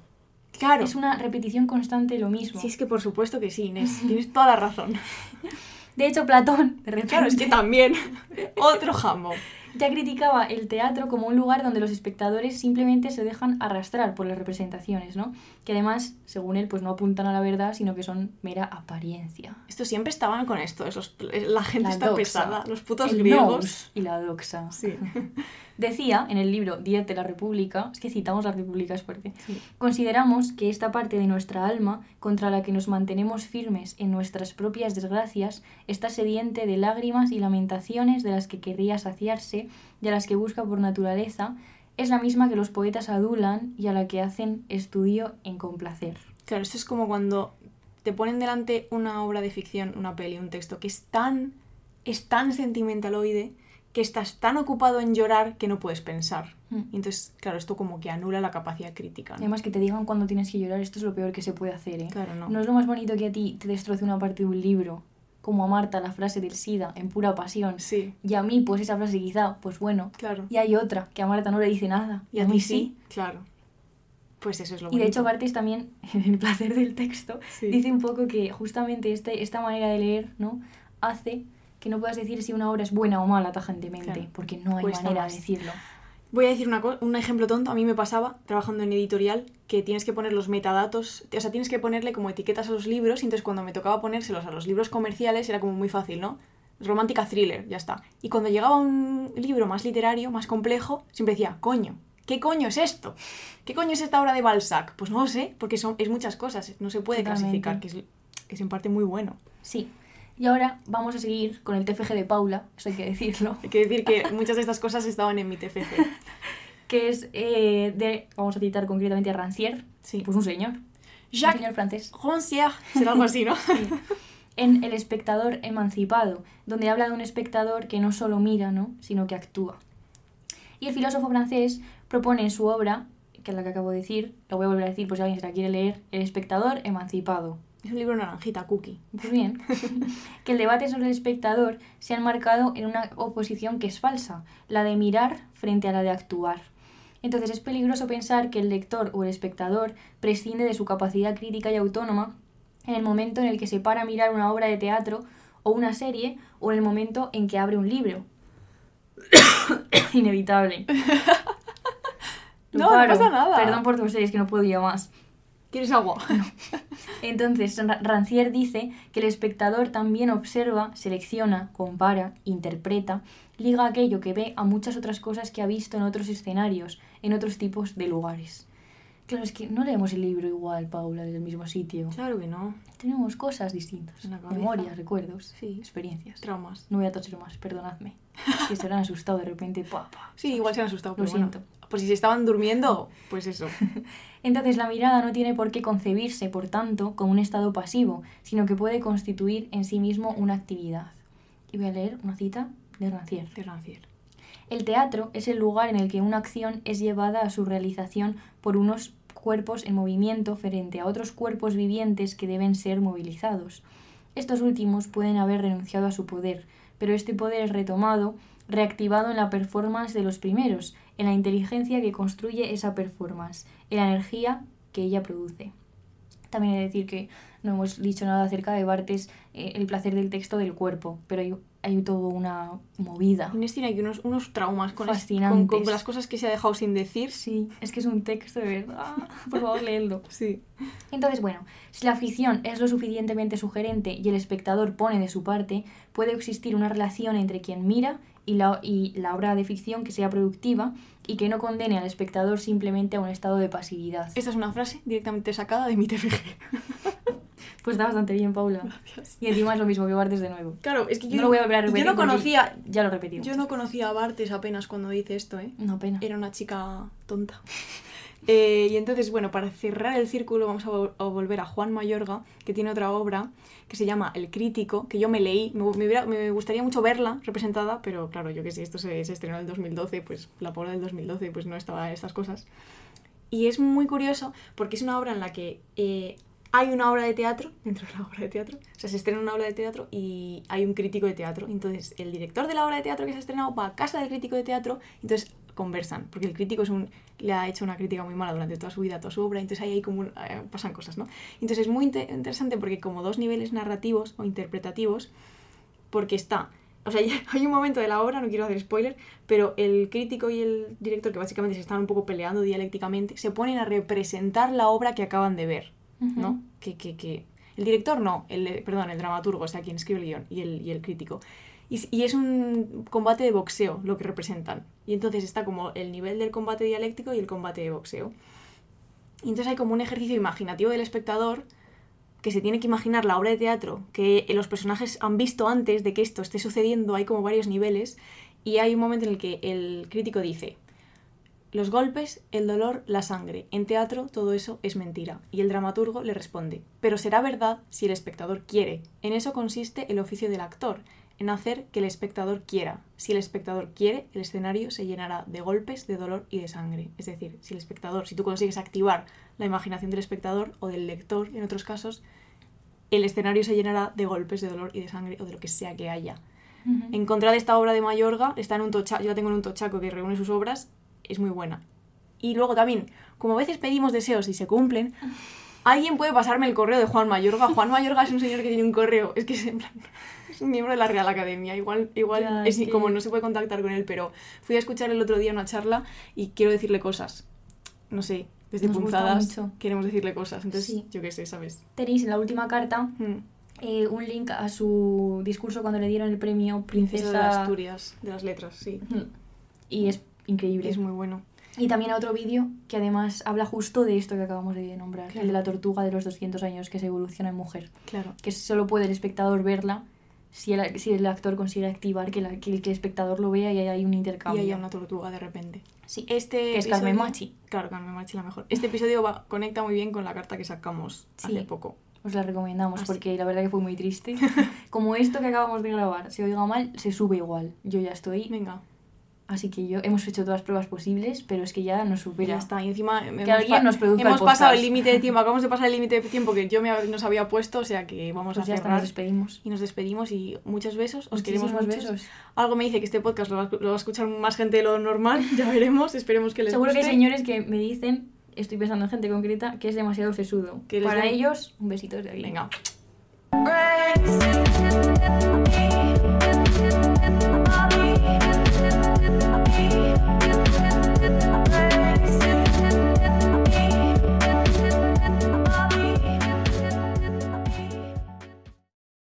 Speaker 2: claro.
Speaker 1: Es una repetición constante de lo mismo.
Speaker 2: Sí, es que por supuesto que sí, Inés. Tienes toda la razón.
Speaker 1: De hecho, Platón, de repente,
Speaker 2: Claro, es que también. Otro jambo.
Speaker 1: Ya criticaba el teatro como un lugar donde los espectadores simplemente se dejan arrastrar por las representaciones, ¿no? Que además, según él, pues no apuntan a la verdad, sino que son mera apariencia.
Speaker 2: Esto siempre estaban con esto. esos- la gente
Speaker 1: La
Speaker 2: está
Speaker 1: doxa.
Speaker 2: pesada. Los putos
Speaker 1: el
Speaker 2: griegos.
Speaker 1: y la doxa.
Speaker 2: Sí.
Speaker 1: Decía en el libro Diez de la República, es que citamos la República es fuerte,
Speaker 2: Sí.
Speaker 1: consideramos que esta parte de nuestra alma, contra la que nos mantenemos firmes en nuestras propias desgracias, está sediente de lágrimas y lamentaciones de las que querría saciarse, de las que busca por naturaleza, es la misma que los poetas adulan y a la que hacen estudio en complacer.
Speaker 2: Claro, esto es como cuando te ponen delante una obra de ficción, una peli, un texto que es tan, es tan sentimentaloide que estás tan ocupado en llorar que no puedes pensar.
Speaker 1: Mm.
Speaker 2: Entonces, claro, esto como que anula la capacidad crítica. ¿no?
Speaker 1: Además que te digan cuando tienes que llorar, esto es lo peor que se puede hacer, ¿eh?
Speaker 2: Claro, no.
Speaker 1: No es lo más bonito que a ti te destroce una parte de un libro, como a Marta la frase del SIDA en pura pasión.
Speaker 2: Sí,
Speaker 1: Y a mí, pues esa frase quizá, pues bueno.
Speaker 2: claro.
Speaker 1: Y hay otra, que a Marta no le dice nada.
Speaker 2: Y a ti sí, claro. Pues eso es lo
Speaker 1: Y de hecho. Bartes también, en el placer del texto,
Speaker 2: Sí.
Speaker 1: dice un poco que justamente este, esta manera de leer, ¿no? Hace que no puedas decir si una obra es buena o mala tajantemente,
Speaker 2: Claro.
Speaker 1: porque no hay
Speaker 2: Cuesta
Speaker 1: manera
Speaker 2: más.
Speaker 1: de decirlo.
Speaker 2: Voy a decir una un ejemplo tonto. A mí me pasaba trabajando en editorial que tienes que poner los metadatos, o sea, tienes que ponerle como etiquetas a los libros. Y entonces cuando me tocaba ponérselos a los libros comerciales era como muy fácil, ¿no? romántica thriller, ya está. Y cuando llegaba un libro más literario, más complejo, siempre decía, coño, ¿qué coño es esto? ¿Qué coño es esta obra de Balzac? Pues no lo sé, porque son, es muchas cosas, no se puede
Speaker 1: Totalmente.
Speaker 2: clasificar, que es, que es en parte muy bueno.
Speaker 1: Sí. Y ahora vamos a seguir con el TFG de Paula, eso hay que decirlo,
Speaker 2: Hay que decir que muchas de estas cosas estaban en mi TFG.
Speaker 1: que es eh, de, vamos a citar concretamente a Rancière,
Speaker 2: Sí.
Speaker 1: pues un señor, un
Speaker 2: Jacques
Speaker 1: señor francés.
Speaker 2: Rancière, será algo así, ¿no?
Speaker 1: Sí. En El espectador emancipado, donde habla de un espectador que no solo mira, ¿no? sino que actúa. Y el filósofo francés propone en su obra, que es la que acabo de decir, lo voy a volver a decir por si alguien se la quiere leer, El espectador emancipado.
Speaker 2: Es un libro naranjita, cookie.
Speaker 1: Pues bien, que el debate sobre el espectador se ha enmarcado en una oposición que es falsa, la de mirar frente a la de actuar. Entonces es peligroso pensar que el lector o el espectador prescinde de su capacidad crítica y autónoma en el momento en el que se para a mirar una obra de teatro o una serie o en el momento en que abre un libro. Inevitable.
Speaker 2: No, no pasa nada.
Speaker 1: Perdón por toser, es que no puedo ya más.
Speaker 2: ¿Quieres agua?
Speaker 1: Entonces, Ra- Rancière dice que el espectador también observa, selecciona, compara, interpreta, liga aquello que ve a muchas otras cosas que ha visto en otros escenarios, en otros tipos de lugares. Claro, es que no leemos el libro igual, Paula, desde el mismo sitio.
Speaker 2: Claro que no.
Speaker 1: Tenemos cosas distintas. Memorias, recuerdos,
Speaker 2: Sí.
Speaker 1: experiencias.
Speaker 2: Traumas.
Speaker 1: No voy a toser más, perdonadme. Que se habrán asustado de repente. pa, pa.
Speaker 2: Sí, igual se han asustado,
Speaker 1: Lo
Speaker 2: pero bueno. Pues si se estaban durmiendo, pues eso.
Speaker 1: Entonces la mirada no tiene por qué concebirse, por tanto, como un estado pasivo, sino que puede constituir en sí mismo una actividad. Y voy a leer una cita de Rancière.
Speaker 2: De Rancière.
Speaker 1: El teatro es el lugar en el que una acción es llevada a su realización por unos cuerpos en movimiento frente a otros cuerpos vivientes que deben ser movilizados. Estos últimos pueden haber renunciado a su poder, pero este poder es retomado, reactivado en la performance de los primeros, en la inteligencia que construye esa performance, en la energía que ella produce. También he de decir que no hemos dicho nada acerca de Bartes, eh, el placer del texto del cuerpo, pero hay, hay toda una movida.
Speaker 2: Inés tiene aquí unos, unos traumas con, es- con,
Speaker 1: Fascinantes.
Speaker 2: con las cosas que se ha dejado sin decir.
Speaker 1: Sí, es que es un texto de verdad. Por favor, léelo.
Speaker 2: Sí.
Speaker 1: Entonces, bueno, si la ficción es lo suficientemente sugerente y el espectador pone de su parte, puede existir una relación entre quien mira y la, y la obra de ficción que sea productiva y que no condene al espectador simplemente a un estado de pasividad.
Speaker 2: Esta es una frase directamente sacada de mi TFG.
Speaker 1: Pues está bastante bien, Paula.
Speaker 2: Gracias.
Speaker 1: Y encima es lo mismo que Bartes de nuevo.
Speaker 2: Claro, es que yo
Speaker 1: no lo voy a volver a repetir.
Speaker 2: Yo no conocía,
Speaker 1: Ya lo repetimos.
Speaker 2: yo no conocía a Bartes apenas cuando dice esto, ¿eh?
Speaker 1: No, pena.
Speaker 2: Era una chica tonta. Eh, y entonces, bueno, para cerrar el círculo vamos a, vol- a volver a Juan Mayorga, que tiene otra obra que se llama El Crítico, que yo me leí, me, me hubiera- me gustaría mucho verla representada, pero claro, yo que sé, esto se, se estrenó en el 2012, pues la obra del 2012 pues no estaba en estas cosas. Y es muy curioso porque es una obra en la que eh, hay una obra de teatro dentro de la obra de teatro. O sea, se estrena una obra de teatro y hay un crítico de teatro. Entonces, el director de la obra de teatro que se ha estrenado va a casa del crítico de teatro entonces conversan. Porque el crítico es un, le ha hecho una crítica muy mala durante toda su vida, toda su obra. Entonces, ahí hay como un- eh, pasan cosas, ¿no? Entonces, es muy inte- interesante porque como dos niveles narrativos o interpretativos, porque está... O sea, hay un momento de la obra, no quiero hacer spoiler, pero el crítico y el director, que básicamente se están un poco peleando dialécticamente, se ponen a representar la obra que acaban de ver, ¿no?
Speaker 1: Ujú.
Speaker 2: Que, que, que... El director no, el, perdón, el dramaturgo, o sea, quien escribe el guion, y el, y el crítico. Y, es un combate de boxeo lo que representan. Y entonces está como el nivel del combate dialéctico y el combate de boxeo. Y entonces hay como un ejercicio imaginativo del espectador que se tiene que imaginar la obra de teatro que los personajes han visto antes de que esto esté sucediendo, hay como varios niveles, y hay un momento en el que el crítico dice, los golpes, el dolor, la sangre, en teatro todo eso es mentira, y el dramaturgo le responde, pero será verdad si el espectador quiere, en eso consiste el oficio del actor, en hacer que el espectador quiera. Si el espectador quiere, el escenario se llenará de golpes, de dolor y de sangre. Es decir, si el espectador, si tú consigues activar la imaginación del espectador o del lector, en otros casos, el escenario se llenará de golpes, de dolor y de sangre o de lo que sea que haya.
Speaker 1: Ujú.
Speaker 2: En contra de esta obra de Mayorga, está en un tocha, yo la tengo en un tochaco que reúne sus obras, es muy buena. Y luego también, como a veces pedimos deseos y se cumplen, alguien puede pasarme el correo de Juan Mayorga. Juan Mayorga es un señor que tiene un correo, es que es, en plan- miembro de la Real Academia. Igual, igual
Speaker 1: Ya,
Speaker 2: es
Speaker 1: que-
Speaker 2: como no se puede contactar con él, pero fui a escuchar el otro día una charla y quiero decirle cosas. No sé, desde
Speaker 1: Nos
Speaker 2: punzadas queremos decirle cosas. Entonces,
Speaker 1: Sí.
Speaker 2: yo qué sé, ¿sabes?
Speaker 1: Tenéis en la última carta
Speaker 2: Mm.
Speaker 1: eh, un link a su discurso cuando le dieron el premio
Speaker 2: Princesa de Asturias, de las letras, sí.
Speaker 1: Y es increíble.
Speaker 2: Es muy bueno.
Speaker 1: Y también a otro vídeo que además habla justo de esto que acabamos de nombrar,
Speaker 2: Claro.
Speaker 1: el de la tortuga de los 200 años que se evoluciona en mujer.
Speaker 2: Claro.
Speaker 1: Que solo puede el espectador verla si el, si el actor consigue activar que, la- que el, que el espectador lo vea y hay un
Speaker 2: Y
Speaker 1: intercambio.
Speaker 2: hay una tortuga de repente.
Speaker 1: Sí.
Speaker 2: Este
Speaker 1: Que es Carmen Machi.
Speaker 2: Claro, Carmen Machi la mejor. Este episodio va, conecta muy bien con la carta que sacamos
Speaker 1: Sí.
Speaker 2: hace poco.
Speaker 1: Os la recomendamos
Speaker 2: Ah,
Speaker 1: porque la verdad que fue muy triste. Como esto que acabamos de grabar, se oiga mal, se sube igual. Yo ya estoy.
Speaker 2: Venga,
Speaker 1: Así que yo hemos hecho todas las pruebas posibles, pero es que ya nos supera.
Speaker 2: ya está. Y encima hemos,
Speaker 1: Que alguien
Speaker 2: pa-
Speaker 1: nos produzca
Speaker 2: hemos
Speaker 1: el
Speaker 2: pasado el límite de tiempo. Acabamos de pasar el límite de tiempo que yo me, nos había puesto, o sea que vamos
Speaker 1: Pues
Speaker 2: a
Speaker 1: ya está,
Speaker 2: cerrar.
Speaker 1: nos despedimos.
Speaker 2: y nos despedimos y muchos besos. Os queremos
Speaker 1: Muchísimos
Speaker 2: mucho.
Speaker 1: besos.
Speaker 2: Algo me dice que este podcast lo va, lo va a escuchar más gente de lo normal. Ya veremos. Esperemos que les
Speaker 1: Seguro que hay señores que me dicen, estoy pensando en gente concreta, que es demasiado sesudo. Para
Speaker 2: den-
Speaker 1: ellos, un besito desde aquí.
Speaker 2: Venga.